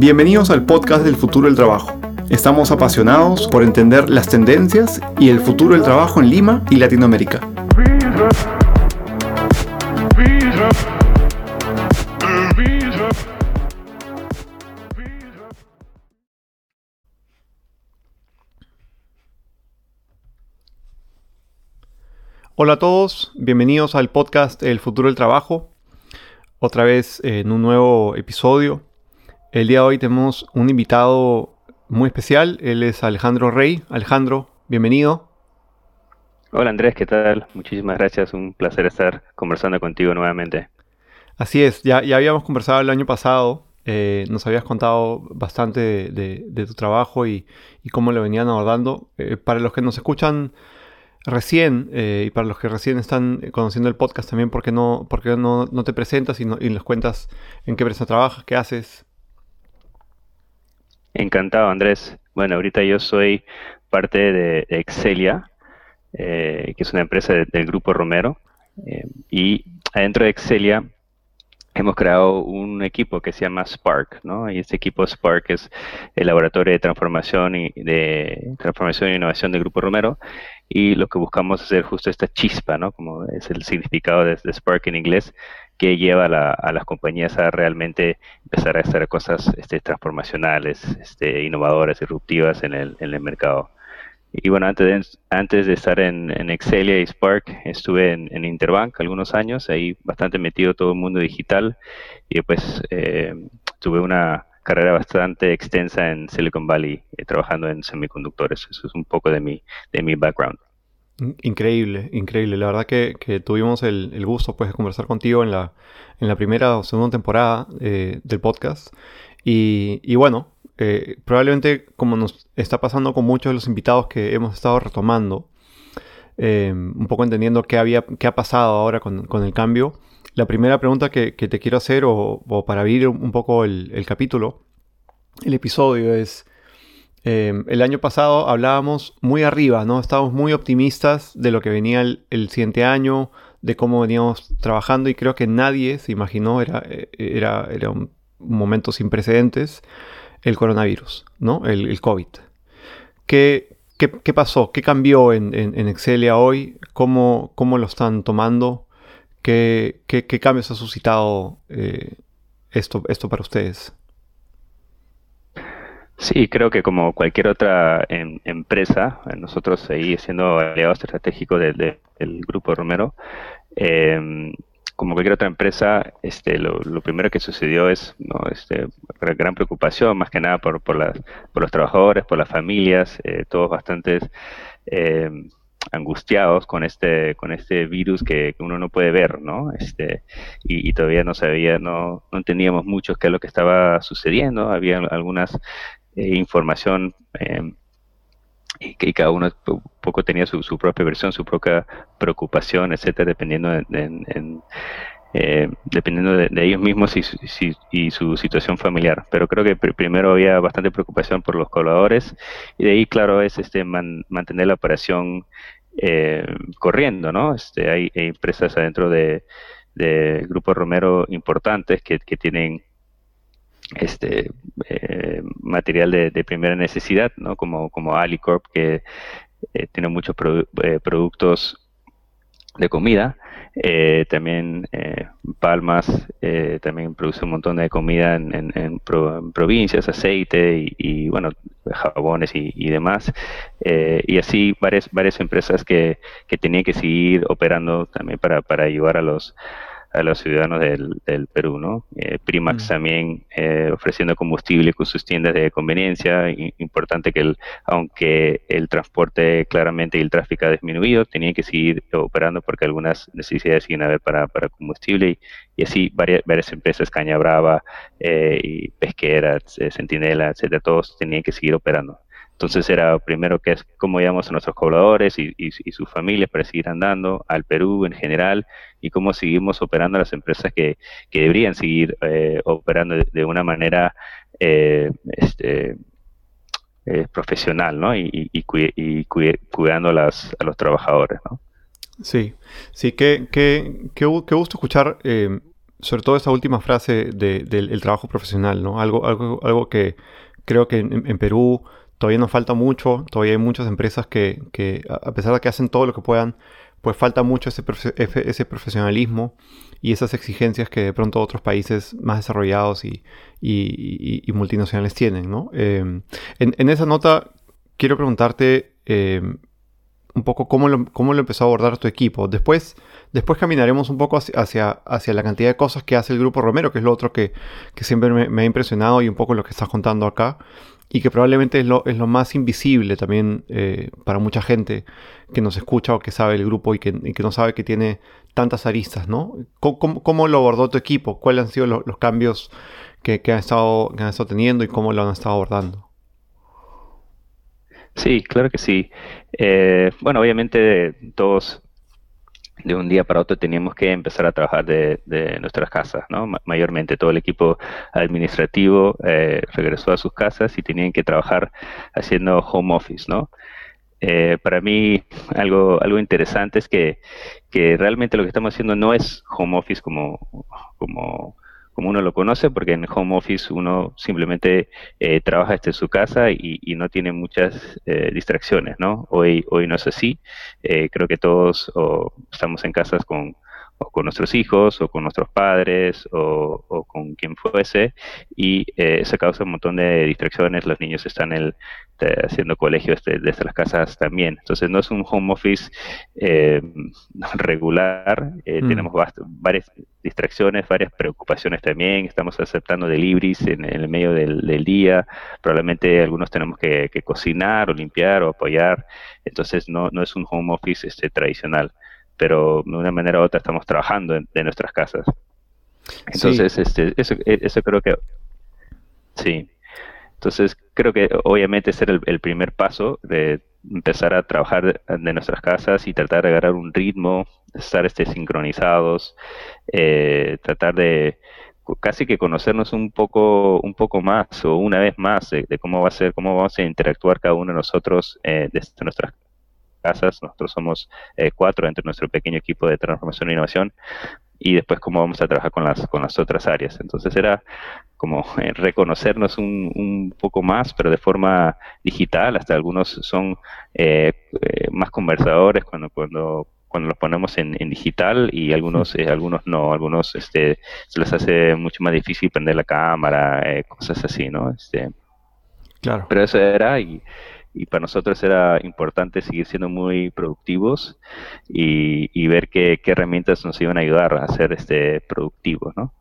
Bienvenidos al podcast del futuro del trabajo. Estamos apasionados por entender las tendencias y el futuro del trabajo en Lima y Latinoamérica. Hola a todos, bienvenidos al podcast El futuro del trabajo. Otra vez en un nuevo episodio. El día de hoy tenemos un invitado muy especial. Él es Alejandro Rey. Alejandro, bienvenido. Hola Andrés, ¿qué tal? Muchísimas gracias. Un placer estar conversando contigo nuevamente. Así es, ya, ya habíamos conversado el año pasado. Eh, nos habías contado bastante de, tu trabajo y, cómo lo venían abordando. Eh, para los que nos escuchan recién eh, y para los que recién están conociendo el podcast también, ¿por qué no, por no, no te presentas y, y les cuentas en qué empresa trabajas, qué haces? Encantado, Andrés. Bueno, ahorita yo soy parte de Excelia, eh, que es una empresa del Grupo Romero. Eh, y adentro de Excelia hemos creado un equipo que se llama Spark, ¿no? Y este equipo Spark es el laboratorio de transformación y de transformación e innovación del Grupo Romero. Y lo que buscamos hacer justo esta chispa, ¿no? Como es el significado de, Spark en inglés, que lleva a, las compañías a realmente empezar a hacer cosas este, transformacionales, este, innovadoras, disruptivas en el, en el mercado. Y bueno, antes de, antes de estar en, en y Spark, estuve en, Interbank algunos años, ahí bastante metido todo el mundo digital y después eh, tuve una carrera bastante extensa en Silicon Valley eh, trabajando en semiconductores. Eso es un poco de mi, de mi background. Increíble, increíble. La verdad que, tuvimos el, gusto pues, de conversar contigo en la, en la primera o segunda temporada eh, del podcast. Y, y bueno, eh, probablemente como nos está pasando con muchos de los invitados que hemos estado retomando, eh, un poco entendiendo qué, había, qué ha pasado ahora con, el cambio, la primera pregunta que, te quiero hacer, o, para abrir un poco el, capítulo, el episodio, es, eh, el año pasado hablábamos muy arriba, ¿no? Estábamos muy optimistas de lo que venía el, siguiente año, de cómo veníamos trabajando y creo que nadie se imaginó, era, era, era un momento sin precedentes el coronavirus, ¿no? El, COVID. ¿Qué, ¿Qué, pasó? ¿Qué cambió en, en, Excelia hoy? ¿Cómo, ¿Cómo, lo están tomando? ¿Qué, qué, cambios ha suscitado eh, esto, esto para ustedes? Sí, creo que como cualquier otra em, empresa, nosotros seguimos siendo aliados estratégicos del Grupo Romero, eh, como cualquier otra empresa, este, lo, primero que sucedió es ¿no? este, gran preocupación, más que nada por, por, las, por los trabajadores, por las familias, eh, todos bastante eh, angustiados con este, con este virus que, uno no puede ver, ¿no? Este, y, todavía no sabía, no, no entendíamos mucho qué es lo que estaba sucediendo, había algunas eh, información y que cada uno un poco tenía su, propia versión, su propia preocupación, etcétera, dependiendo de, eh, dependiendo de, ellos mismos y, y, su situación familiar. Pero creo que primero había bastante preocupación por los colaboradores y de ahí, claro, es este mantener la operación eh, corriendo, ¿no? Este, hay, empresas adentro de, de Grupo Romero importantes que, que tienen este eh, material de, primera necesidad, ¿no? Como, como Alicorp, que eh, tiene muchos eh, productos de comida. también Palmas también produce un montón de comida en, provincias, aceite y, bueno, jabones y, demás. y así varias, varias empresas que, que tenían que seguir operando también para, para ayudar a los a los ciudadanos del, del Perú, ¿no? Eh, Primax mm. también eh, ofreciendo combustible con sus tiendas de conveniencia. importante que, el, aunque el transporte claramente y el tráfico ha disminuido, tenía que seguir operando porque algunas necesidades siguen a haber para, para combustible y, así varias, varias empresas, Caña Brava eh, y Pesquera, Centinela, etcétera, todos tenían que seguir operando. Entonces era primero que es cómo llevamos a nuestros colaboradores y, sus familias para seguir andando, al Perú en general, y cómo seguimos operando las empresas que, deberían seguir eh, operando de, una manera eh, este, eh, profesional, ¿no? Y, cuidando a, las, a, los trabajadores, ¿no? Sí, sí, qué, qué, qué, gusto escuchar sobre todo esa última frase del trabajo profesional, ¿no? Algo, algo, algo que creo que en, Perú todavía nos falta mucho, todavía hay muchas empresas que, a pesar de que hacen todo lo que puedan, pues falta mucho ese, ese profesionalismo y esas exigencias que de pronto otros países más desarrollados y, multinacionales tienen, ¿no? Em, en, esa nota quiero preguntarte em, un poco cómo lo, cómo lo empezó a abordar tu equipo. Después Después caminaremos un poco hacia, hacia, la cantidad de cosas que hace el Grupo Romero, que es lo otro que, siempre me, ha impresionado y un poco lo que estás contando acá. Y que probablemente es lo, es lo más invisible también eh, para mucha gente que nos escucha o que sabe el grupo y que, no sabe que tiene tantas aristas, ¿no? ¿Cómo, lo abordó tu equipo? ¿Cuáles han sido los, cambios que, han estado, que han estado teniendo y cómo lo han estado abordando? Sí, claro que sí. Eh, bueno, obviamente todos de un día para otro teníamos que empezar a trabajar de, nuestras casas, ¿no? mayormente todo el equipo administrativo eh, regresó a sus casas y tenían que trabajar haciendo home office, ¿no? Eh, para mí algo, algo interesante es que, que realmente lo que estamos haciendo no es home office como, como como uno lo conoce, porque en home office uno simplemente eh, trabaja desde su casa y, no tiene muchas eh, distracciones, ¿no? Hoy, hoy no es así. Eh, creo que todos estamos en casas con o con nuestros hijos o con nuestros padres o, con quien fuese y eh, eso causa un montón de distracciones, los niños están el, haciendo colegio desde, desde, las casas también, entonces no es un home office eh, regular, eh, mm. tenemos varias distracciones, varias preocupaciones también, estamos aceptando deliveries en, en el medio del, día, probablemente algunos tenemos que, cocinar o limpiar o apoyar, entonces no, no es un home office este, tradicional pero de una manera u otra estamos trabajando en, de nuestras casas. Entonces, este, eso, e, eso creo que, sí. Entonces, creo que obviamente ese era el, primer paso de empezar a trabajar de, nuestras casas y tratar de agarrar un ritmo, estar este, sincronizados, eh, tratar de casi que conocernos un poco, un poco más o una vez más de, cómo va a ser, cómo vamos a interactuar cada uno de nosotros eh, desde nuestras casas. Nosotros somos eh, cuatro entre nuestro pequeño equipo de transformación e innovación y después cómo vamos a trabajar con las, con las otras áreas. Entonces era como eh, reconocernos un, un, poco más, pero de forma digital. Hasta algunos son eh, más conversadores cuando, cuando, cuando los ponemos en, en digital y algunos, algunos no. Algunos este, se les hace mucho más difícil prender la cámara, cosas así, ¿no? Este, claro. Pero eso era y y para nosotros era importante seguir siendo muy productivos y, ver qué, herramientas nos iban a ayudar a ser este productivos, ¿no?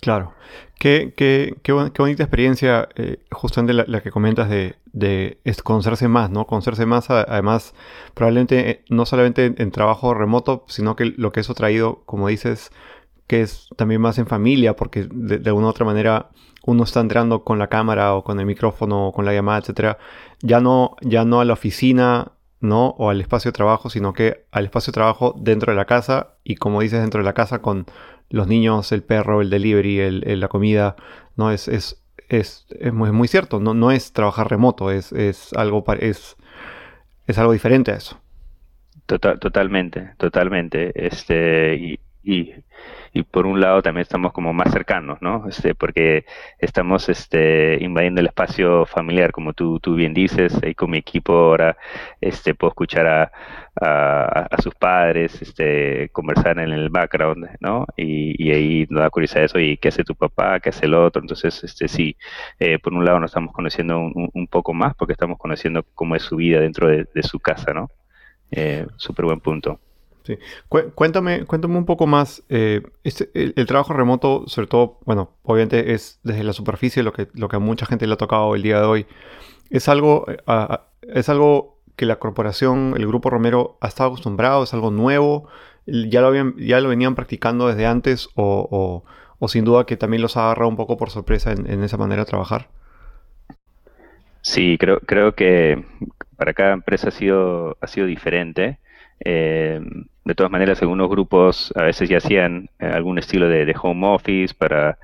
Claro. Qué, qué, qué, bonita experiencia, eh, justamente la, que comentas de, de conocerse más, ¿no? Conocerse más, además, probablemente eh, no solamente en, trabajo remoto, sino que lo que eso ha traído, como dices, que es también más en familia, porque de, de alguna u otra manera uno está entrando con la cámara o con el micrófono o con la llamada, etcétera, ya no, ya no a la oficina, ¿no? O al espacio de trabajo, sino que al espacio de trabajo dentro de la casa y como dices, dentro de la casa con los niños, el perro, el delivery, el, la comida, ¿no? Es, es, es, es muy, cierto, no, no es trabajar remoto, es, es, algo, es, es algo diferente a eso. Total, totalmente, totalmente. Este, y, y y por un lado también estamos como más cercanos, ¿no? Este, porque estamos este, invadiendo el espacio familiar, como tú, tú bien dices, ahí con mi equipo ahora este, puedo escuchar a, a, sus padres, este, conversar en el background, ¿no? Y, ahí nos da curiosidad eso, y qué hace tu papá, qué hace el otro, entonces, este, sí, eh, por un lado nos estamos conociendo un, poco más porque estamos conociendo cómo es su vida dentro de, su casa, ¿no? Eh, Súper buen punto. Sí. Cuéntame, cuéntame un poco más. Eh, este, el, trabajo remoto, sobre todo, bueno, obviamente es desde la superficie lo que, lo que a mucha gente le ha tocado el día de hoy. ¿Es algo, eh, es algo que la corporación, el grupo Romero, ha estado acostumbrado? ¿Es algo nuevo? ¿Ya lo, habían, ya lo venían practicando desde antes? O, sin duda que también los ha agarrado un poco por sorpresa en, esa manera de trabajar? Sí, creo, creo que para cada empresa ha sido, ha sido diferente. Eh, de todas maneras, algunos grupos a veces ya hacían eh, algún estilo de, home office para,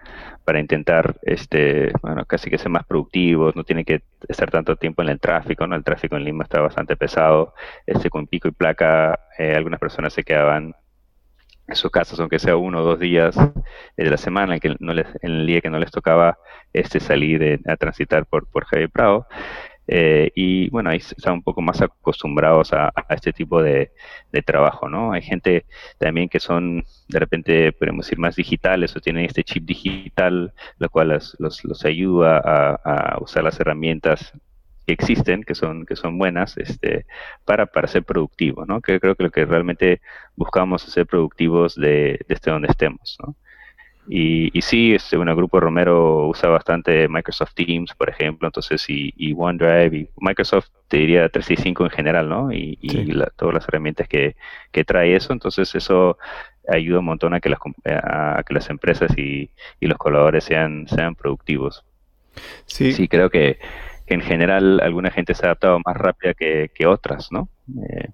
para intentar, este, bueno, casi que ser más productivos, no tienen que estar tanto tiempo en el tráfico, ¿no? El tráfico en Lima está bastante pesado, este, con pico y placa, eh, algunas personas se quedaban sus casas, aunque sea uno o dos días de la semana, en, que no les, en el día que no les tocaba este, salir a transitar por, por Javier Prado. Eh, y bueno, ahí están un poco más acostumbrados a, este tipo de, trabajo, ¿no? Hay gente también que son, de repente, podemos decir, más digitales o tienen este chip digital, lo cual los, ayuda a, usar las herramientas que existen, que son, que son buenas, este, para, para ser productivos, ¿no? Que creo que lo que realmente buscamos es ser productivos de, desde donde estemos, ¿no? Y, y sí, este, bueno, el grupo Romero usa bastante Microsoft Teams, por ejemplo, entonces, y, OneDrive, y Microsoft te diría 365 en general, ¿no? Y, todas las herramientas que, trae eso, entonces eso ayuda un montón a que las, a que las empresas y, los colaboradores sean, sean productivos. Sí. sí, creo que, en general alguna gente se ha adaptado más rápida que, otras, ¿no? Eh,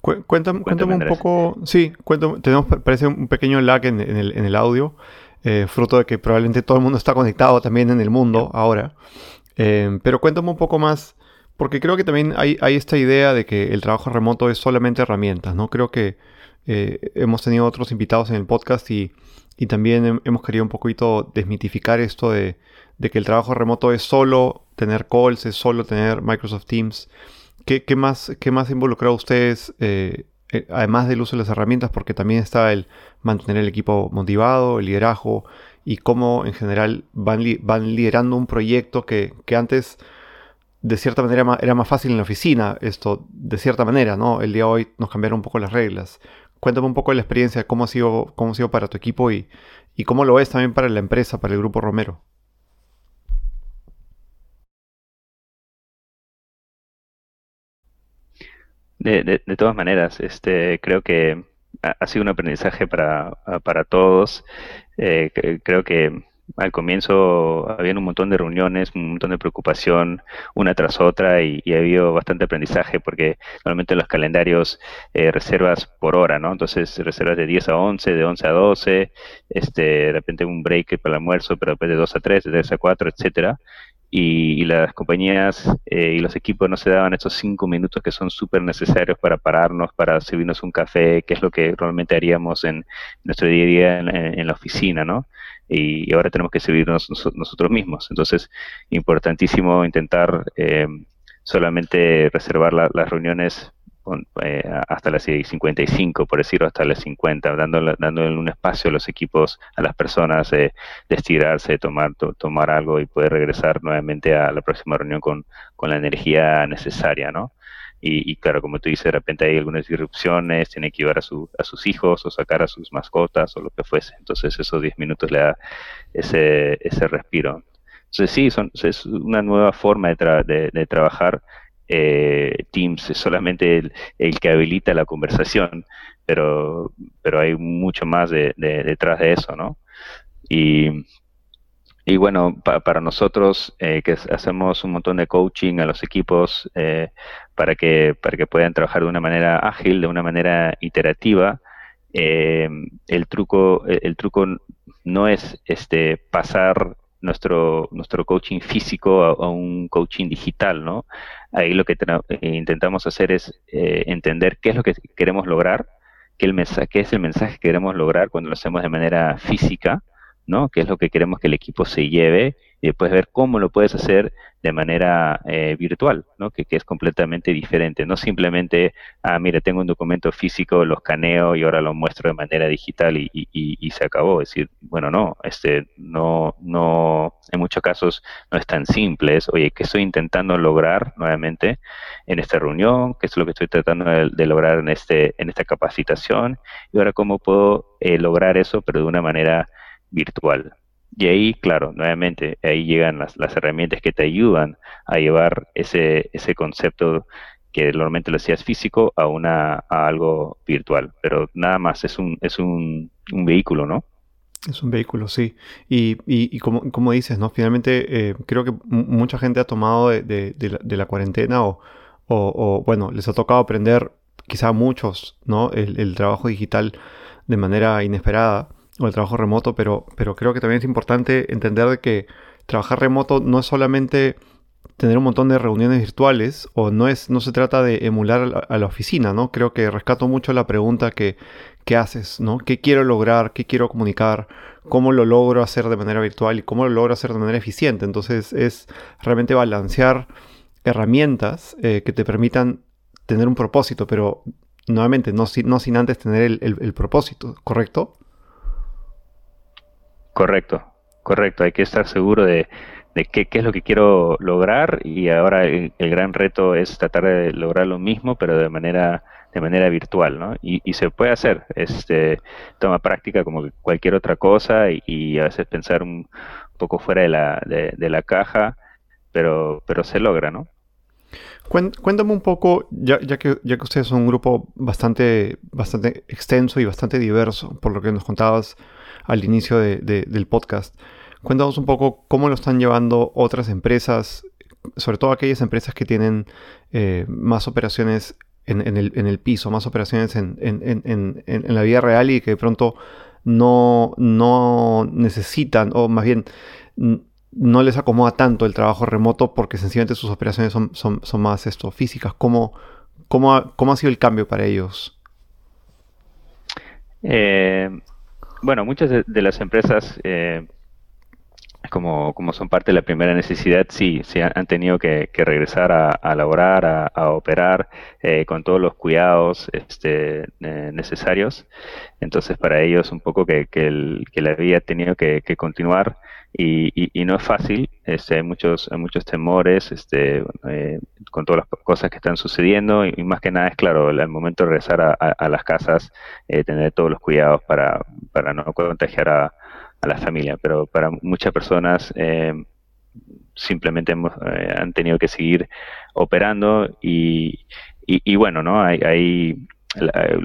cuéntame, cuéntame, un poco, sí, cuéntame, tenemos, parece un pequeño lag en, el, audio, eh, fruto de que probablemente todo el mundo está conectado también en el mundo ahora. Eh, pero cuéntame un poco más, porque creo que también hay, esta idea de que el trabajo remoto es solamente herramientas, ¿no? Creo que eh, hemos tenido otros invitados en el podcast y, también hemos querido un poquito desmitificar esto de, de que el trabajo remoto es solo tener calls, es solo tener Microsoft Teams. ¿Qué, más, qué más involucró a ustedes, eh, eh, además del uso de las herramientas? Porque también está el mantener el equipo motivado, el liderazgo y cómo en general van, van liderando un proyecto que, antes de cierta manera era más fácil en la oficina, esto de cierta manera, ¿no? El día de hoy nos cambiaron un poco las reglas. Cuéntame un poco de la experiencia, cómo ha sido, cómo ha sido para tu equipo y, y cómo lo es también para la empresa, para el grupo Romero. De, de, todas maneras, este, creo que ha, sido un aprendizaje para, para todos. Eh, creo que al comienzo había un montón de reuniones, un montón de preocupación una tras otra y, ha habido bastante aprendizaje porque normalmente los calendarios eh, reservas por hora, ¿no? Entonces reservas de 10 a 11, de 11 a 12, este, de repente un break para el almuerzo, pero después de 2 a 3, de 3 a 4, etcétera y, las compañías eh, y los equipos no se daban esos cinco minutos que son súper necesarios para pararnos, para servirnos un café, que es lo que realmente haríamos en nuestro día a día en, la oficina, ¿no? Y, ahora tenemos que servirnos nosotros mismos. Entonces, importantísimo intentar eh, solamente reservar las reuniones eh, hasta las 55, por decirlo, hasta las 50, dándole, dándole un espacio a los equipos, a las personas de estirarse, tomar, tomar algo y poder regresar nuevamente a la próxima reunión con, con la energía necesaria, ¿no? Y, claro, como tú dices, de repente hay algunas disrupciones, tiene que llevar a, su, a sus hijos o sacar a sus mascotas o lo que fuese. Entonces esos 10 minutos le da ese, ese respiro. Entonces sí, son, es una nueva forma de, de trabajar eh, Teams es solamente el, que habilita la conversación, pero, pero hay mucho más de, detrás de eso, ¿no? Y, y bueno, para nosotros eh, que hacemos un montón de coaching a los equipos eh, para, que, para que puedan trabajar de una manera ágil, de una manera iterativa, el, truco, el truco no es este, pasar nuestro, nuestro coaching físico a, un coaching digital, ¿no? Ahí lo que eh, intentamos hacer es eh, entender qué es lo que queremos lograr, el qué es el mensaje que queremos lograr cuando lo hacemos de manera física, ¿no? Qué es lo que queremos que el equipo se lleve y después ver cómo lo puedes hacer de manera eh, virtual, ¿no? Que, es completamente diferente. No simplemente, ah, mira, tengo un documento físico, lo escaneo y ahora lo muestro de manera digital y, y, se acabó. Es decir, bueno, no, este, no, no, en muchos casos no es tan simple. Es, oye, ¿qué estoy intentando lograr nuevamente en esta reunión? ¿Qué es lo que estoy tratando de, lograr en, este, en esta capacitación? Y ahora, ¿cómo puedo eh, lograr eso, pero de una manera virtual. Y ahí, claro, nuevamente, ahí llegan las, herramientas que te ayudan a llevar ese, ese concepto que normalmente lo hacías físico a, una, a algo virtual. Pero nada más, es un, es un, vehículo, ¿no? Es un vehículo, sí. Y, y, como, como, dices, ¿no? Finalmente, eh, creo que mucha gente ha tomado de, la, cuarentena o, o, bueno, les ha tocado aprender, quizá a muchos, ¿no? El, el trabajo digital de manera inesperada o el trabajo remoto, pero, pero creo que también es importante entender que trabajar remoto no es solamente tener un montón de reuniones virtuales o no es no se trata de emular a la, oficina, ¿no? Creo que rescato mucho la pregunta que, que, haces, ¿no? ¿Qué quiero lograr? ¿Qué quiero comunicar? ¿Cómo lo logro hacer de manera virtual y cómo lo logro hacer de manera eficiente? Entonces es realmente balancear herramientas eh, que te permitan tener un propósito, pero nuevamente no, no sin antes tener el, el propósito, ¿correcto? Correcto, correcto. Hay que estar seguro de de qué, es lo que quiero lograr y ahora el, gran reto es tratar de lograr lo mismo pero de manera de manera virtual ¿no? y, y se puede hacer este toma práctica como cualquier otra cosa y, a veces pensar un poco fuera de la, de, la caja pero pero se logra ¿no? Cuéntame un poco, ya, ya, que, ya que ustedes son un grupo bastante, bastante extenso y bastante diverso, por lo que nos contabas al inicio de, del podcast, Cuéntanos un poco cómo lo están llevando otras empresas, sobre todo aquellas empresas que tienen eh, más operaciones en, el, piso, más operaciones en, la vida real y que de pronto no, no necesitan, o más bien no les acomoda tanto el trabajo remoto porque sencillamente sus operaciones son, son, más esto, físicas. ¿Cómo, cómo, ¿Cómo ha sido el cambio para ellos? Eh, bueno, muchas de, las empresas eh, como, como son parte de la primera necesidad, sí, sí han tenido que, regresar a, a laborar, a, operar eh, con todos los cuidados este, eh, necesarios. Entonces, para ellos un poco que, que, el, que la vida ha tenido que, continuar y, y, no es fácil. Este, hay muchos hay muchos temores este, eh, con todas las cosas que están sucediendo y, más que nada es claro, el, momento de regresar a, las casas, tener todos los cuidados para, para no contagiar a a la familia, pero para muchas personas eh, simplemente eh, han tenido que seguir operando y, y, bueno, ¿no? Hay, hay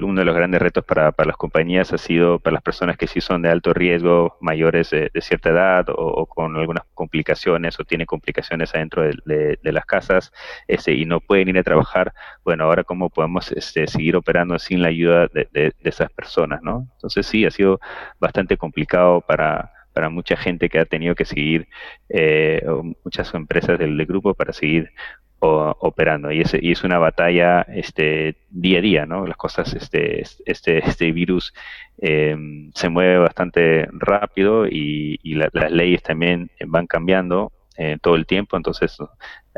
uno de los grandes retos para, para, las compañías ha sido para las personas que sí son de alto riesgo, mayores de, cierta edad o, con algunas complicaciones o tienen complicaciones adentro de, las casas este, y no pueden ir a trabajar. Bueno, ahora cómo podemos este, seguir operando sin la ayuda de, esas personas, ¿no? Entonces sí, ha sido bastante complicado para, para mucha gente que ha tenido que seguir, eh, muchas empresas del, grupo para seguir operando. Y es, y es una batalla este día a día no las cosas este este este virus eh, se mueve bastante rápido y, las leyes también van cambiando eh, todo el tiempo. Entonces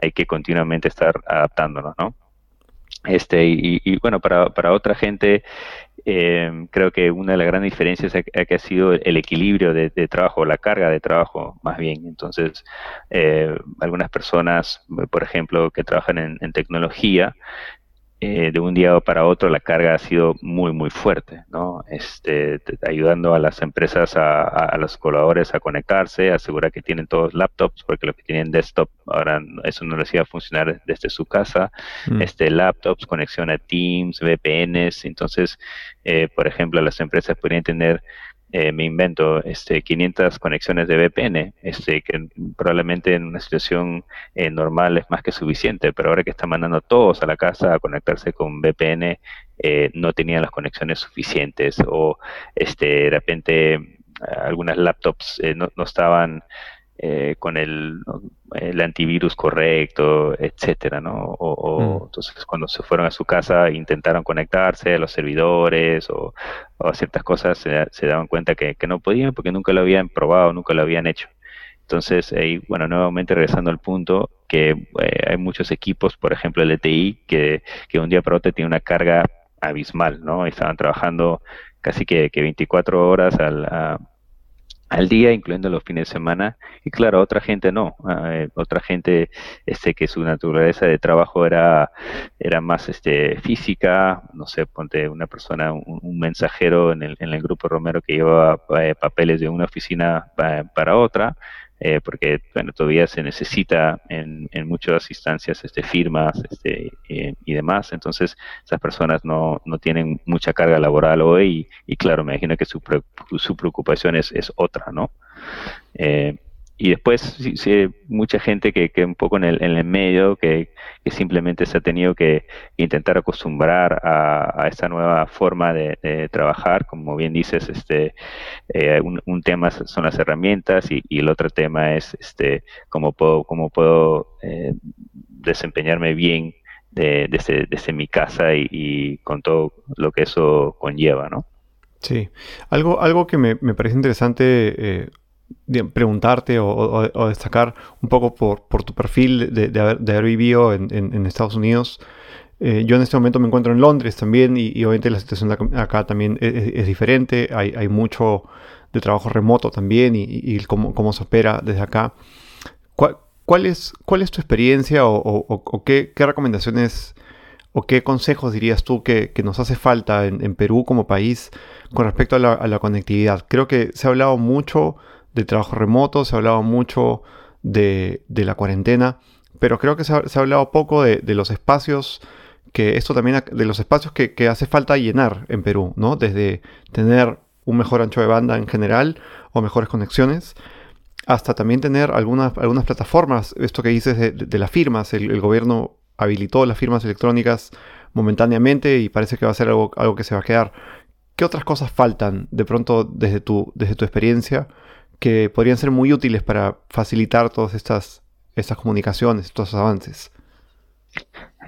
hay que continuamente estar adaptándonos no este y, y bueno para, para otra gente eh, creo que una de las grandes diferencias ha, que ha sido el equilibrio de, trabajo, la carga de trabajo más bien. Entonces, eh, algunas personas, por ejemplo, que trabajan en tecnología, eh, de un día para otro la carga ha sido muy, muy fuerte, ¿no? Este, ayudando a las empresas, a, los colaboradores a conectarse, asegurar que tienen todos laptops, porque los que tienen desktop ahora eso no les iba a funcionar desde su casa, mm. este, laptops, conexión a Teams, VPNs, entonces, eh, por ejemplo, las empresas podrían tener eh, me invento este 500 conexiones de VPN, este que probablemente en una situación eh, normal es más que suficiente, pero ahora que están mandando todos a la casa a conectarse con VPN, eh, no tenían las conexiones suficientes o este de repente algunas laptops no, no, estaban eh, con el, el, antivirus correcto, etcétera, ¿no? O, mm. entonces cuando se fueron a su casa intentaron conectarse a los servidores o, a ciertas cosas se, se daban cuenta que, no podían porque nunca lo habían probado, nunca lo habían hecho. Entonces, bueno, nuevamente regresando al punto, que eh, hay muchos equipos, por ejemplo el ETI, que, que un día para otro tiene una carga abismal, ¿no? Estaban trabajando casi que, que 24 horas al, al día, incluyendo los fines de semana, y claro, otra gente no, eh, otra gente este que su naturaleza de trabajo era, era más este física, no sé, ponte una persona, un, mensajero en el, en el grupo Romero que llevaba eh, papeles de una oficina para otra, eh, porque bueno, todavía se necesita en, en muchas instancias este, firmas este, eh, y demás, entonces esas personas no, no tienen mucha carga laboral hoy y, claro, me imagino que su, su preocupación es, es otra, ¿no? Eh, y después sí, mucha gente que, que un poco en el, en el medio que, simplemente se ha tenido que intentar acostumbrar a, a esta nueva forma de, trabajar. Como bien dices este eh, un, tema son las herramientas y, el otro tema es este cómo puedo cómo puedo eh, desempeñarme bien desde, desde, mi casa y, con todo lo que eso conlleva no Sí, algo, algo que me, me parece interesante eh, preguntarte o, destacar un poco por, tu perfil de, haber, vivido en, Estados Unidos. Eh, yo en este momento me encuentro en Londres también y, obviamente la situación acá también es, diferente. Hay, mucho de trabajo remoto también y, cómo, se opera desde acá. ¿Cuál, es, cuál es tu experiencia o, qué, recomendaciones o qué consejos dirías tú que, nos hace falta en, Perú como país con respecto a la, conectividad? Creo que se ha hablado mucho de trabajo remoto, se ha hablado mucho de, la cuarentena, pero creo que se ha, hablado poco de, los espacios que esto también de los espacios que, hace falta llenar en Perú, ¿no? Desde tener un mejor ancho de banda en general o mejores conexiones, hasta también tener algunas, algunas plataformas, esto que dices de, las firmas, el, gobierno habilitó las firmas electrónicas momentáneamente y parece que va a ser algo, algo que se va a quedar. ¿Qué otras cosas faltan de pronto desde tu, desde tu experiencia que podrían ser muy útiles para facilitar todas estas, estas comunicaciones, estos avances?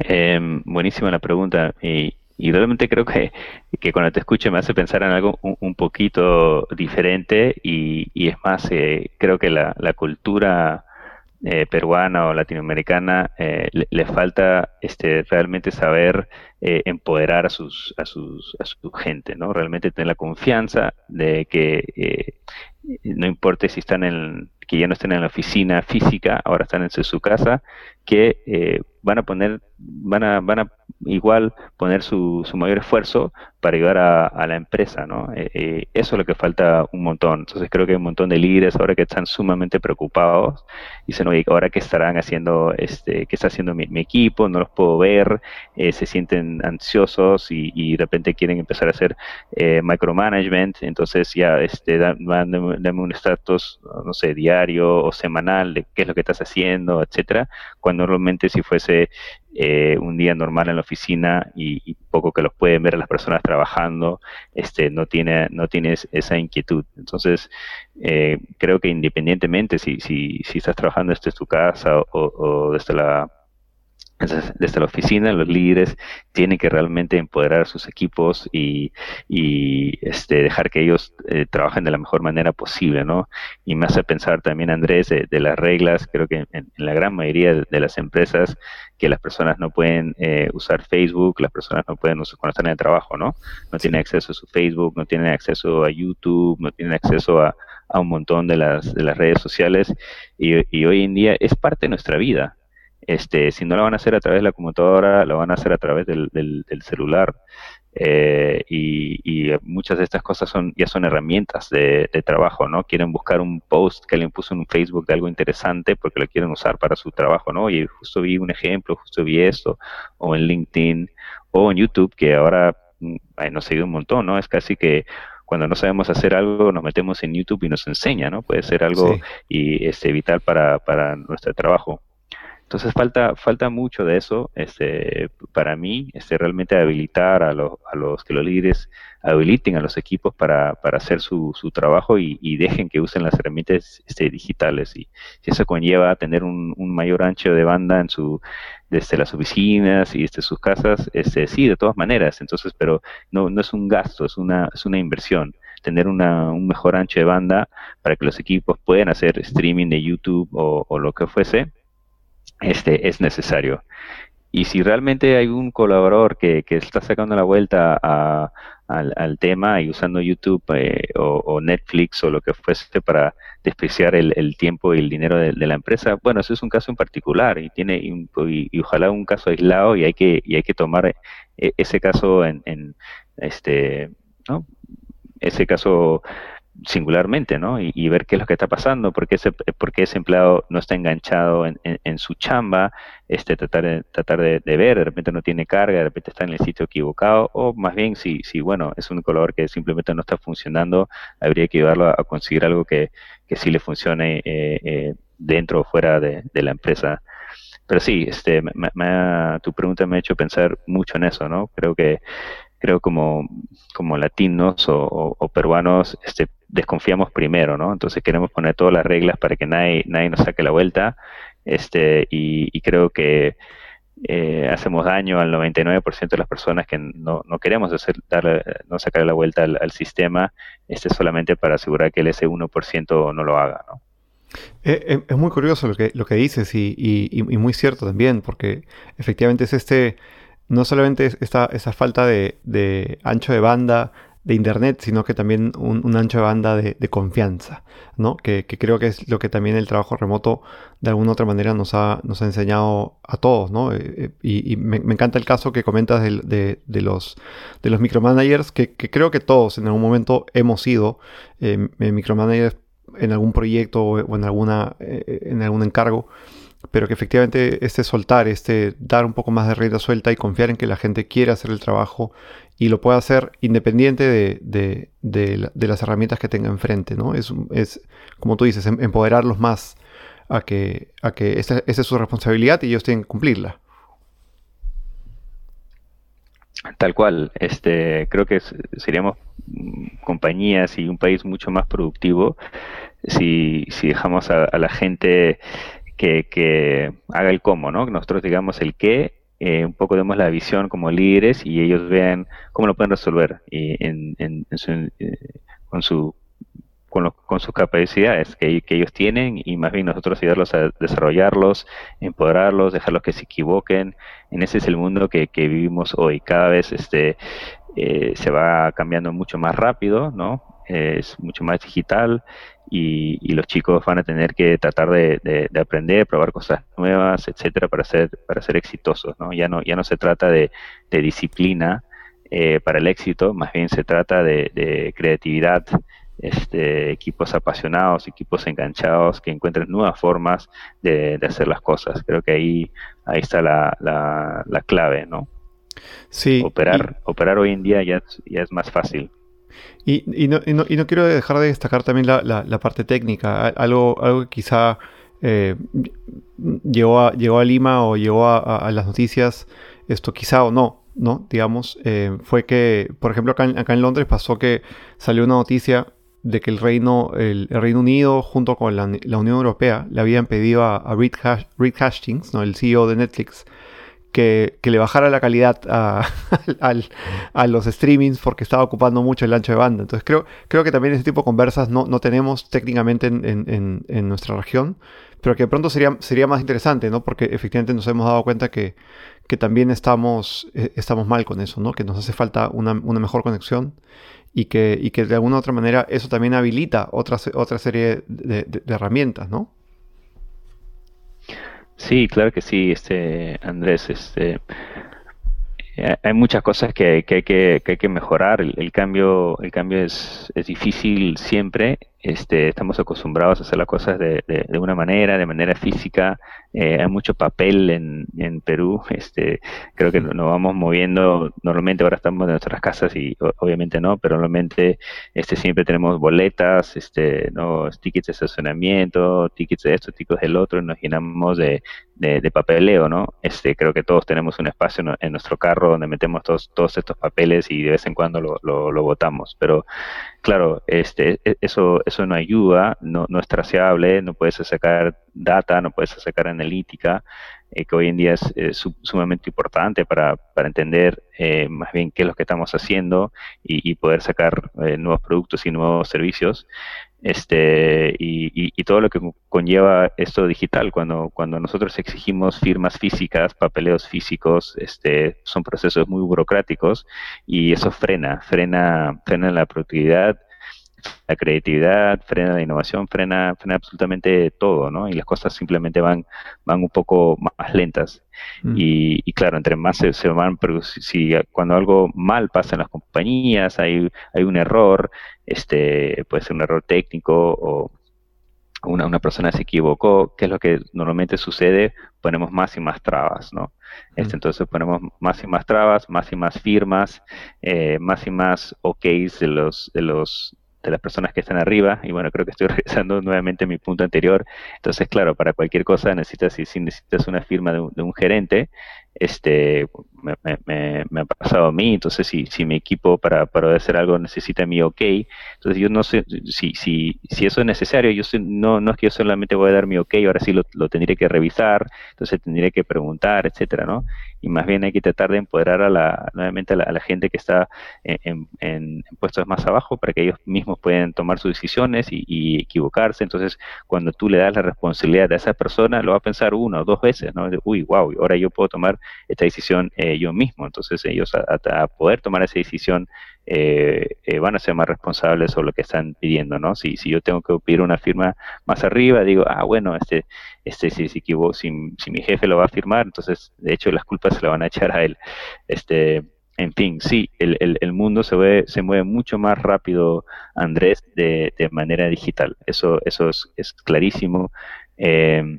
Em, buenísima la pregunta y, realmente creo que, que, cuando te escuche me hace pensar en algo un, poquito diferente y, es más, eh, creo que la, la cultura eh, peruana o latinoamericana eh, le, falta este, realmente saber empoderar a, sus, a, sus, a su gente, ¿no? Realmente tener la confianza de que no importa si están en, que ya no estén en la oficina física, ahora están en su casa, que eh, van a poner, van a, van a igual poner su, su mayor esfuerzo para ayudar a, la empresa, ¿no? Eh, eh, eso es lo que falta un montón. Entonces creo que hay un montón de líderes ahora que están sumamente preocupados. Dicen, oye, ahora qué estarán haciendo, este, qué está haciendo mi, equipo, no los puedo ver, se sienten ansiosos y, de repente quieren empezar a hacer micromanagement, entonces ya este, dame un estatus, no sé, diario o semanal de qué es lo que estás haciendo, etcétera, cuando normalmente si fuese eh, un día normal en la oficina y, poco que los pueden ver las personas trabajando, este, no tiene, no tienes esa inquietud. Entonces, eh, creo que independientemente si, si, si estás trabajando desde tu casa o, o desde la desde la oficina, los líderes tienen que realmente empoderar a sus equipos y, este, dejar que ellos eh, trabajen de la mejor manera posible, ¿no? Y me hace pensar también, Andrés, de, las reglas, creo que en, la gran mayoría de, las empresas, que las personas no pueden eh, usar Facebook, las personas no pueden usar cuando están en el trabajo, ¿no? No tienen acceso a su Facebook, no tienen acceso a YouTube, no tienen acceso a, un montón de las, de las redes sociales y hoy en día es parte de nuestra vida este, si no lo van a hacer a través de la computadora, lo van a hacer a través del, del, celular. Eh, y, muchas de estas cosas son ya son herramientas de, trabajo, ¿no? Quieren buscar un post que alguien puso en Facebook de algo interesante porque lo quieren usar para su trabajo, ¿no? Y justo vi un ejemplo, justo vi esto, o en LinkedIn, o en YouTube, que ahora mm, nos sigue un montón, ¿no? Es casi que cuando no sabemos hacer algo nos metemos en YouTube y nos enseña, ¿no? Puede ser algo y este, vital para, para nuestro trabajo. Entonces falta, falta mucho de eso este, para mí, este, realmente habilitar a, los, a los que los líderes habiliten a los equipos para, para hacer su, su trabajo y, dejen que usen las herramientas este, digitales. Y, eso conlleva tener un, mayor ancho de banda en su, desde las oficinas y desde sus casas, este, sí, de todas maneras. Entonces, pero no, no es un gasto, es una, es una inversión tener una, un mejor ancho de banda para que los equipos puedan hacer streaming de YouTube o lo que fuese este, es necesario. Y si realmente hay un colaborador que, que está sacando la vuelta al, tema y usando YouTube eh, o, Netflix o lo que fuese para despreciar el, tiempo y el dinero de, la empresa, bueno, eso es un caso en particular y tiene y, ojalá un caso aislado y hay que y hay que tomar eh, ese caso en, en este, ¿no? Ese caso singularmente, ¿no? Y, ver qué es lo que está pasando, por qué ese, por ese empleado no está enganchado en, en, su chamba, este, tratar, de, tratar de, ver, de repente no tiene carga, de repente está en el sitio equivocado, o más bien si, si bueno, es un color que simplemente no está funcionando, habría que ayudarlo a, conseguir algo que, que sí le funcione eh, eh, dentro o fuera de, la empresa. Pero sí, este, tu pregunta me ha hecho pensar mucho en eso, ¿no? Creo que creo como, como latinos o, peruanos este, desconfiamos primero, ¿no? Entonces queremos poner todas las reglas para que nadie, nadie nos saque la vuelta este, y, creo que eh, hacemos daño al 99% de las personas que no, no queremos hacer, darle, no sacar la vuelta al, sistema este, solamente para asegurar que el ese 1% no lo haga, ¿no? Eh, eh, es muy curioso lo que, lo que dices y, y, muy cierto también, porque efectivamente es este no solamente esta, esa falta de, ancho de banda de internet, sino que también un, ancho de banda de, confianza, ¿no? Que, creo que es lo que también el trabajo remoto de alguna u otra manera nos ha, nos ha enseñado a todos, ¿no? Eh, eh, y, me, encanta el caso que comentas de, los, de los micromanagers, que, que, creo que todos en algún momento hemos sido eh, micromanagers en algún proyecto o en, alguna, en algún encargo pero que efectivamente este soltar, este dar un poco más de rienda suelta y confiar en que la gente quiere hacer el trabajo y lo pueda hacer independiente de, las herramientas que tenga enfrente, ¿no? Es, es como tú dices, em, empoderarlos más a que, a que esa, es su responsabilidad y ellos tienen que cumplirla. Tal cual, este, creo que seríamos compañías y un país mucho más productivo si, si dejamos a la gente que, haga el cómo, ¿no? Nosotros digamos el qué, eh, un poco demos la visión como líderes y ellos vean cómo lo pueden resolver y en, eh, con, su, con, con, sus capacidades que, ellos tienen y más bien nosotros ayudarlos a desarrollarlos, empoderarlos, dejarlos que se equivoquen. En ese es el mundo que, que vivimos hoy. Cada vez este, eh, se va cambiando mucho más rápido, ¿no? Es mucho más digital y, los chicos van a tener que tratar de, aprender, probar cosas nuevas, etcétera, para ser, para ser exitosos, ¿no? Ya no, ya no se trata de, disciplina eh, para el éxito, más bien se trata de, creatividad, este, equipos apasionados, equipos enganchados que encuentren nuevas formas de, hacer las cosas. Creo que ahí, ahí está la, la, clave, ¿no? Sí. Operar, operar hoy en día ya, ya es más fácil. Y, no, quiero dejar de destacar también la, parte técnica, algo, algo que quizá eh, llegó, a, Lima o llegó a, las noticias, esto quizá o no, ¿no? Digamos, eh, fue que, por ejemplo, acá en, acá en, Londres pasó que salió una noticia de que el Reino, el, Reino Unido junto con la, Unión Europea le habían pedido a, Reed, Hastings, ¿no? el CEO de Netflix, que, le bajara la calidad a, los streamings porque estaba ocupando mucho el ancho de banda. Entonces creo, creo que también ese tipo de conversas no, no tenemos técnicamente en, nuestra región, pero que de pronto sería, sería más interesante, ¿no? Porque efectivamente nos hemos dado cuenta que, que también estamos, eh, estamos mal con eso, ¿no? Que nos hace falta una, mejor conexión y que, y que de alguna u otra manera eso también habilita otra, otra serie de herramientas, ¿no? Sí, claro que sí, este Andrés, este eh, hay muchas cosas que, que, hay, que, que hay que mejorar. El, cambio, el cambio es, es difícil siempre este, estamos acostumbrados a hacer las cosas de, de, una manera, de manera física. Eh, hay mucho papel en, en Perú. Este, creo que nos vamos moviendo. Normalmente ahora estamos en nuestras casas y obviamente no, pero normalmente este, siempre tenemos boletas, este, no, tickets de estacionamiento, tickets de esto, tickets del otro, y nos llenamos de, de, papeleo, ¿no? Este, creo que todos tenemos un espacio en, nuestro carro donde metemos todos, todos estos papeles y de vez en cuando lo, lo, lo botamos. Pero claro, este, e, eso, eso no ayuda, no, no es traceable, no puedes sacar data, no puedes sacar analítica, eh, que hoy en día es sumamente importante para, para entender eh, más bien qué es lo que estamos haciendo y, poder sacar eh, nuevos productos y nuevos servicios. Este, y, todo lo que conlleva esto digital, cuando, cuando nosotros exigimos firmas físicas, papeleos físicos, este, son procesos muy burocráticos y eso frena, frena, frena la productividad, la creatividad, frena la innovación, frena, frena absolutamente todo, ¿no? Y las cosas simplemente van, van un poco más lentas. Mm. Y, claro, entre más se, se van, pero si, cuando algo mal pasa en las compañías, hay, hay un error, este, puede ser un error técnico o una, una persona se equivocó, ¿qué es lo que normalmente sucede? Ponemos más y más trabas, ¿no? Este, entonces ponemos más y más trabas, más y más firmas, eh, más y más OKs de los, de los de las personas que están arriba, y bueno, creo que estoy regresando nuevamente a mi punto anterior, entonces claro, para cualquier cosa necesitas, si, necesitas una firma de un, gerente, este, me, me, me, ha pasado a mí, entonces si, si mi equipo para, para hacer algo necesita mi ok, entonces yo no sé si, si, si eso es necesario, yo no, no es que yo solamente voy a dar mi ok, ahora sí lo, lo tendré que revisar, entonces tendré que preguntar, etcétera, ¿no? Y más bien hay que tratar de empoderar a la, nuevamente a la, gente que está en, en, puestos más abajo para que ellos mismos puedan tomar sus decisiones y, y, equivocarse, entonces cuando tú le das la responsabilidad a esa persona, lo va a pensar una o dos veces, ¿no? Uy, wow, ahora yo puedo tomar esta decisión eh, yo mismo. Entonces ellos a, poder tomar esa decisión eh, eh, van a ser más responsables sobre lo que están pidiendo, ¿no? Si, si yo tengo que pedir una firma más arriba, digo, ah, bueno, este, este si, si, si, si mi jefe lo va a firmar, entonces de hecho las culpas se le van a echar a él. Este, en fin, sí, el, el, el, mundo se, ve, se mueve mucho más rápido, Andrés, de, de manera digital. Eso, eso es, es clarísimo. Eh,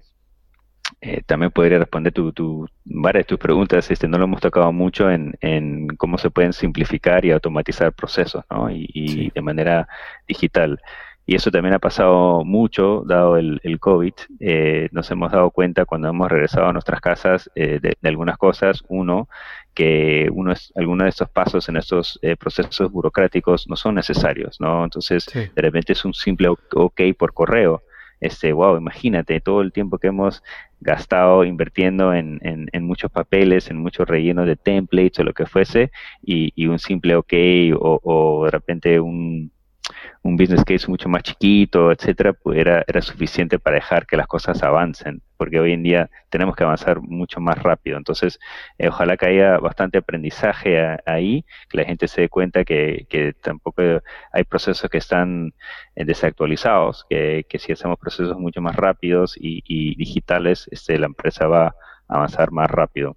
eh, también podría responder tu, tu, varias de tus preguntas. Este, no lo hemos tocado mucho en, en cómo se pueden simplificar y automatizar procesos ¿no? y, de manera digital. Y eso también ha pasado mucho, dado el, el COVID. Eh, nos hemos dado cuenta cuando hemos regresado a nuestras casas eh, de, algunas cosas. Uno, que uno es, algunos de estos pasos en estos procesos burocráticos no son necesarios, ¿no? Entonces, de repente es un simple OK por correo este, wow, imagínate todo el tiempo que hemos gastado invirtiendo en, en, muchos papeles, en muchos rellenos de templates o lo que fuese, y, y un simple OK o, o de repente un, un business case mucho más chiquito, etcétera, pues era, era suficiente para dejar que las cosas avancen, porque hoy en día tenemos que avanzar mucho más rápido. Entonces, eh, ojalá que haya bastante aprendizaje ahí, que la gente se dé cuenta que, que tampoco hay procesos que están eh, desactualizados, que, que, si hacemos procesos mucho más rápidos y, y digitales, este, la empresa va a avanzar más rápido.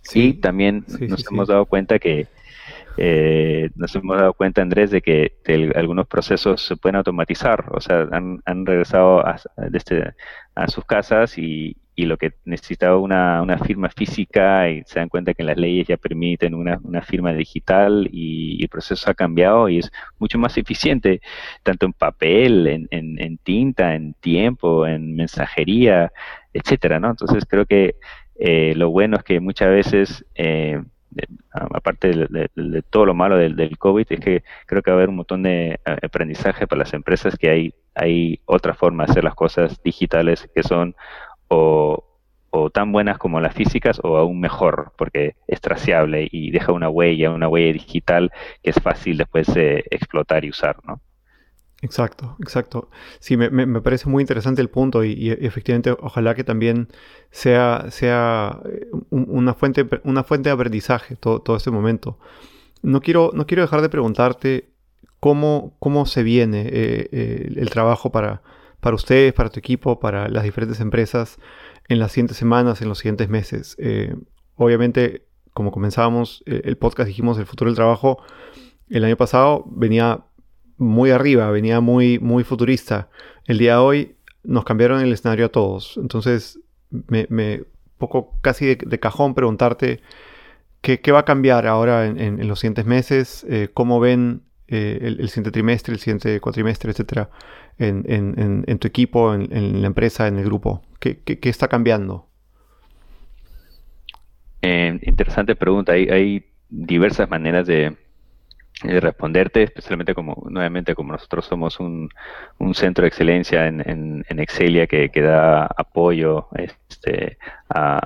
Sí, y también nos hemos dado cuenta que eh, nos hemos dado cuenta, Andrés, de que algunos procesos se pueden automatizar, o sea, han, regresado a, este, a sus casas y, lo que necesitaba una, una, firma física y se dan cuenta que las leyes ya permiten una, firma digital y, el proceso ha cambiado y es mucho más eficiente, tanto en papel, en, en, tinta, en tiempo, en mensajería, etcétera, ¿no? Entonces creo que eh, lo bueno es que muchas veces eh, aparte de, todo lo malo del, COVID, es que creo que va a haber un montón de eh, aprendizaje para las empresas que hay, otra forma de hacer las cosas digitales que son o, tan buenas como las físicas o aún mejor, porque es traciable y deja una huella, una huella digital que es fácil después de explotar y usar, ¿no? Exacto, exacto. Sí, me, me, parece muy interesante el punto y, efectivamente ojalá que también sea, sea eh, una, fuente, una fuente de aprendizaje todo, todo este momento. No quiero, no quiero dejar de preguntarte cómo, cómo se viene eh, eh, el trabajo para, para ustedes, para tu equipo, para las diferentes empresas en las siguientes semanas, en los siguientes meses. obviamente, como comenzábamos el podcast, dijimos el futuro del trabajo. El año pasado venía muy arriba, venía muy, muy futurista. El día de hoy nos cambiaron el escenario a todos. Entonces, me, me poco casi de, cajón preguntarte qué, va a cambiar ahora en, los siguientes meses, eh, cómo ven eh, el, siguiente trimestre, el siguiente cuatrimestre, etcétera, en, tu equipo, en, la empresa, en el grupo. ¿Qué, está cambiando? Eh, interesante pregunta. hay diversas maneras de, de responderte, especialmente como, nuevamente, como nosotros somos un, un centro de excelencia en, en, en Excelia que, que, da apoyo este, a,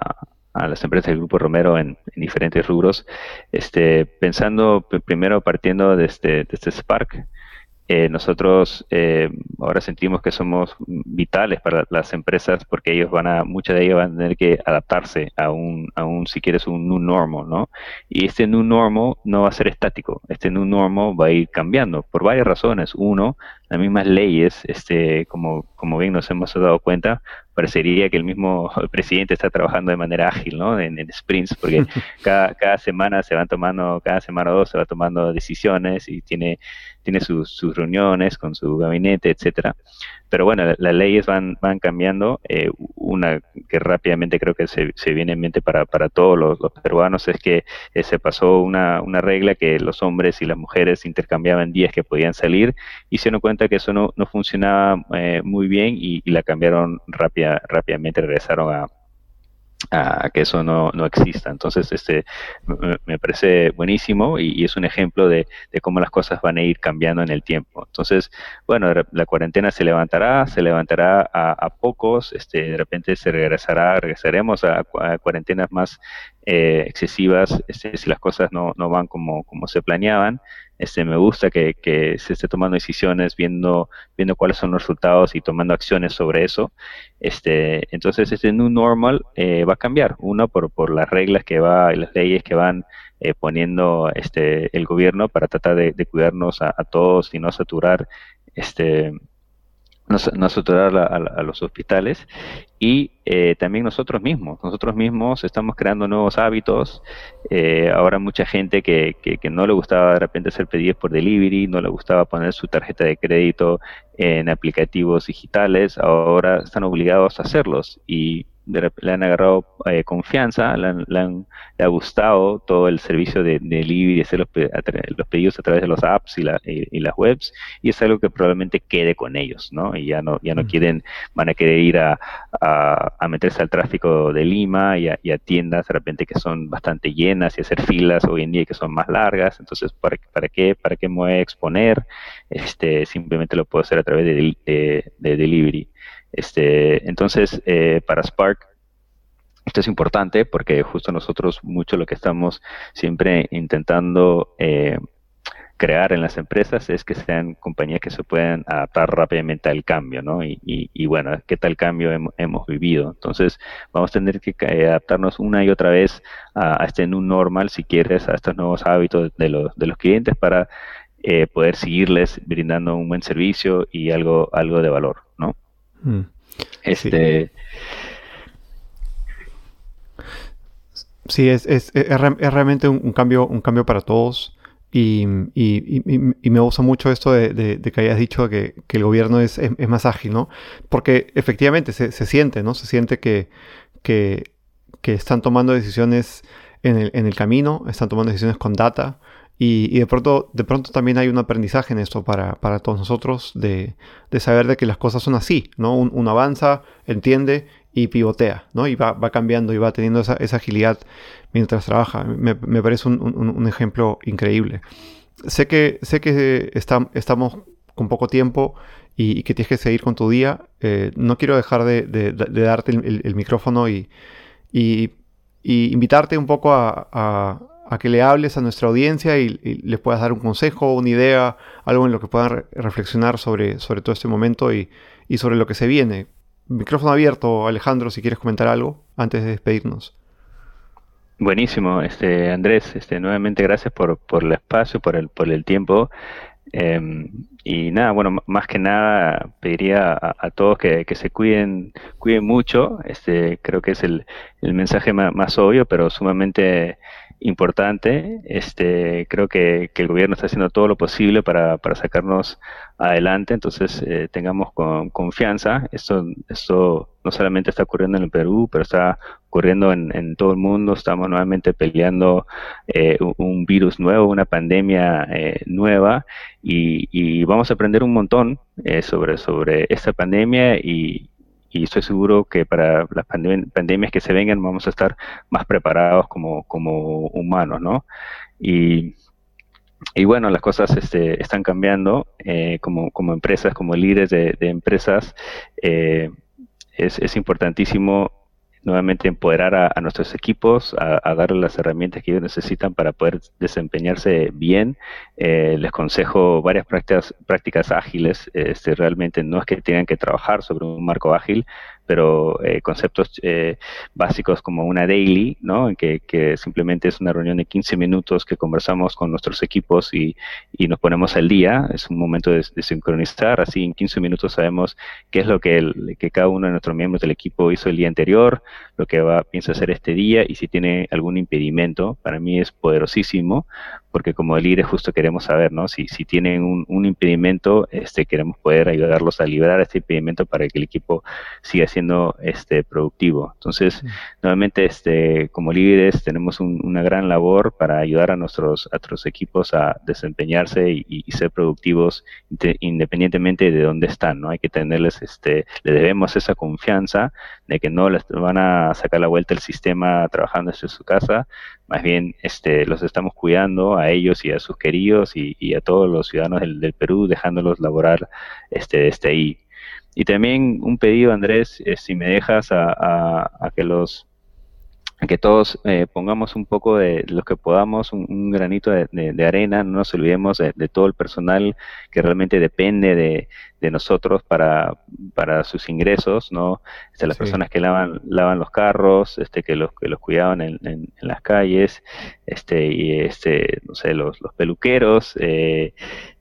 a las empresas del Grupo Romero en, diferentes rubros, este, pensando primero partiendo de este, de este Spark, eh, nosotros eh, ahora sentimos que somos vitales para las empresas porque ellos van a, muchas de ellas van a tener que adaptarse a un, a un si quieres, un new normal, ¿no? Y este new normal no va a ser estático, este new normal va a ir cambiando por varias razones. Uno, las mismas leyes, este, como, como bien nos hemos dado cuenta, parecería que el mismo presidente está trabajando de manera ágil, ¿no? En, sprints, porque cada, cada semana se van tomando, cada semana o dos se va tomando decisiones y tiene, tiene sus, sus reuniones con su gabinete, etcétera. Pero bueno, las leyes van, van cambiando. Eh, una que rápidamente creo que se, se viene en mente para, para todos los, peruanos es que eh, se pasó una, una regla que los hombres y las mujeres intercambiaban días que podían salir y se dieron cuenta que eso no, no funcionaba eh, muy bien y, y la cambiaron rápida, rápidamente, regresaron a, a que eso no, no exista. Entonces, este me, parece buenísimo y, es un ejemplo de, cómo las cosas van a ir cambiando en el tiempo. Entonces, bueno, la cuarentena se levantará, se levantará a, pocos, este, de repente se regresará, regresaremos a, cuarentenas más eh, excesivas este, si las cosas no, no van como, como se planeaban. Este, me gusta que, se esté tomando decisiones, viendo, viendo cuáles son los resultados y tomando acciones sobre eso. Este, entonces, este new normal eh, va a cambiar. Uno, por, por las reglas que va y las leyes que van eh, poniendo este, el gobierno para tratar de, cuidarnos a, a, todos y no saturar este, no, saturar a, los hospitales y eh, también nosotros mismos. Nosotros mismos estamos creando nuevos hábitos. Eh, ahora mucha gente que, que, que, no le gustaba de repente hacer pedidos por delivery, no le gustaba poner su tarjeta de crédito en aplicativos digitales, ahora están obligados a hacerlos y le han agarrado eh, confianza, le, han, le, ha gustado todo el servicio de, delivery, hacer los, los, pedidos a través de los apps y, y, las webs, y es algo que probablemente quede con ellos, ¿no? Y ya no, ya no quieren, van a querer ir a, a, meterse al tráfico de Lima y a, tiendas de repente que son bastante llenas y hacer filas hoy en día que son más largas, entonces, ¿para, para qué? ¿Para qué me voy a exponer? Este, simplemente lo puedo hacer a través de, de delivery. Este, entonces, eh, para Spark, esto es importante porque justo nosotros mucho lo que estamos siempre intentando eh, crear en las empresas es que sean compañías que se puedan adaptar rápidamente al cambio, ¿no? Y, bueno, ¿qué tal cambio hemos, vivido? Entonces, vamos a tener que eh, adaptarnos una y otra vez a, este new normal, si quieres, a estos nuevos hábitos de los, de los clientes para poder seguirles brindando un buen servicio y algo, algo de valor. Mm. Este. Sí, es, es, es, realmente un, cambio, un cambio para todos. Y, me gusta mucho esto de, que hayas dicho que, el gobierno es, más ágil, ¿no? Porque efectivamente se, siente, ¿no? Se siente que, que, están tomando decisiones en el, en el, camino, están tomando decisiones con data, y, de, pronto, de pronto también hay un aprendizaje en esto para, todos nosotros de, saber de que las cosas son así, ¿no? Un, avanza, entiende y pivotea, ¿no? Y va, cambiando y va teniendo esa, agilidad mientras trabaja. Me, parece un, ejemplo increíble. Sé que, sé que estamos con poco tiempo y, que tienes que seguir con tu día. Eh, no quiero dejar de, darte el, micrófono y, invitarte un poco a que le hables a nuestra audiencia y, les puedas dar un consejo, una idea, algo en lo que puedan reflexionar sobre, sobre todo este momento y, sobre lo que se viene. Micrófono abierto, Alejandro, si quieres comentar algo antes de despedirnos. Buenísimo, este Andrés, este nuevamente gracias por, por el espacio, por el, por el tiempo. Em, y nada, bueno, más que nada pediría a, todos que, se cuiden, cuiden mucho. Este, creo que es el, el mensaje más, más, obvio, pero sumamente importante. Este, creo que, el gobierno está haciendo todo lo posible para, para sacarnos adelante, entonces eh, tengamos con, confianza. Esto, esto no solamente está ocurriendo en el Perú, pero está ocurriendo en, todo el mundo. Estamos nuevamente peleando eh, un virus nuevo, una pandemia eh, nueva, y, y, vamos a aprender un montón sobre, sobre esta pandemia y, y estoy seguro que para las pandemias que se vengan vamos a estar más preparados como, como humanos, ¿no? Y, bueno, las cosas este, están cambiando eh, como, como empresas, como líderes de, empresas. Eh, es, es, importantísimo nuevamente empoderar a, nuestros equipos, a, darles las herramientas que ellos necesitan para poder desempeñarse bien. Eh, les consejo varias prácticas, prácticas ágiles. Este, realmente no es que tengan que trabajar sobre un marco ágil, pero eh, conceptos eh, básicos como una daily, ¿no? Que, que, simplemente es una reunión de 15 minutos que conversamos con nuestros equipos y, y nos ponemos al día. Es un momento de, sincronizar. Así en 15 minutos sabemos qué es lo que, que cada uno de nuestros miembros del equipo hizo el día anterior, lo que va, piensa hacer este día y si tiene algún impedimento. Para mí es poderosísimo porque como líderes justo queremos saber, ¿no? Si, si tienen un, un, impedimento, este, queremos poder ayudarlos a liberar este impedimento para que el equipo siga siendo este, productivo. Entonces, nuevamente, este, como líderes tenemos una gran labor para ayudar a nuestros, a nuestros equipos a desempeñarse y, ser productivos independientemente de dónde están, ¿no? Hay que tenerles, este, le debemos esa confianza de que no les van a sacar la vuelta el sistema trabajando desde su casa, más bien este, los estamos cuidando a ellos y a sus queridos y, a todos los ciudadanos del, Perú, dejándolos laborar este, desde ahí. Y también un pedido, Andrés, eh, si me dejas a, que los que todos eh, pongamos un poco de lo que podamos, un, granito de, arena, no nos olvidemos de, todo el personal que realmente depende de, nosotros para, para sus ingresos, ¿no? Este, las personas que lavan, lavan los carros, este, que los que los cuidaban en, en, las calles, este, y este, no sé, los, los peluqueros, eh,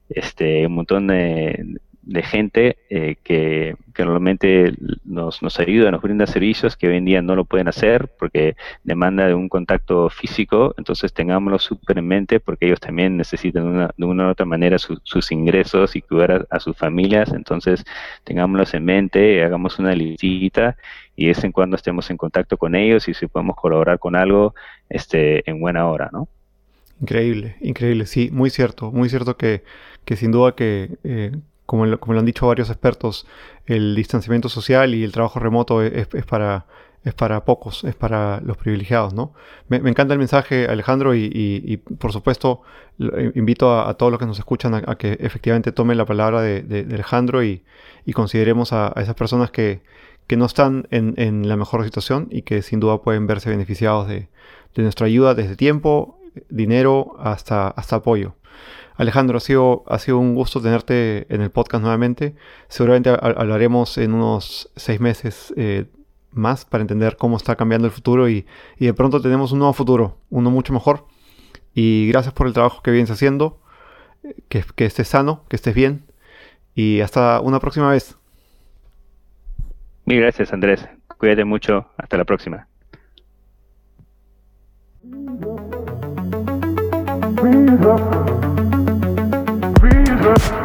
este, un montón de, de gente eh, que, normalmente nos, nos ayuda, nos brinda servicios que hoy en día no lo pueden hacer porque demanda de un contacto físico, entonces tengámoslo súper en mente porque ellos también necesitan una, de una u otra manera sus ingresos y cuidar a, sus familias, entonces tengámoslos en mente, hagamos una listita y de vez en cuando estemos en contacto con ellos y si podemos colaborar con algo este, en buena hora, ¿no? Increíble, increíble, sí, muy cierto, muy cierto que, que sin duda que eh, como lo, han dicho varios expertos, el distanciamiento social y el trabajo remoto es, para, es para pocos, es para los privilegiados, ¿no? Me, encanta el mensaje, Alejandro, y, por supuesto eh, invito a, todos los que nos escuchan a, que efectivamente tomen la palabra de, Alejandro y, consideremos a, esas personas que, no están en, la mejor situación y que sin duda pueden verse beneficiados de, nuestra ayuda desde tiempo, dinero, hasta, hasta apoyo. Alejandro, ha sido, ha sido un gusto tenerte en el podcast nuevamente. Seguramente hablaremos en unos seis meses eh, más para entender cómo está cambiando el futuro y, de pronto tenemos un nuevo futuro, uno mucho mejor. Y gracias por el trabajo que vienes haciendo, que, que estés sano, que estés bien y hasta una próxima vez. Mil gracias Andrés, cuídate mucho, hasta la próxima. Reason.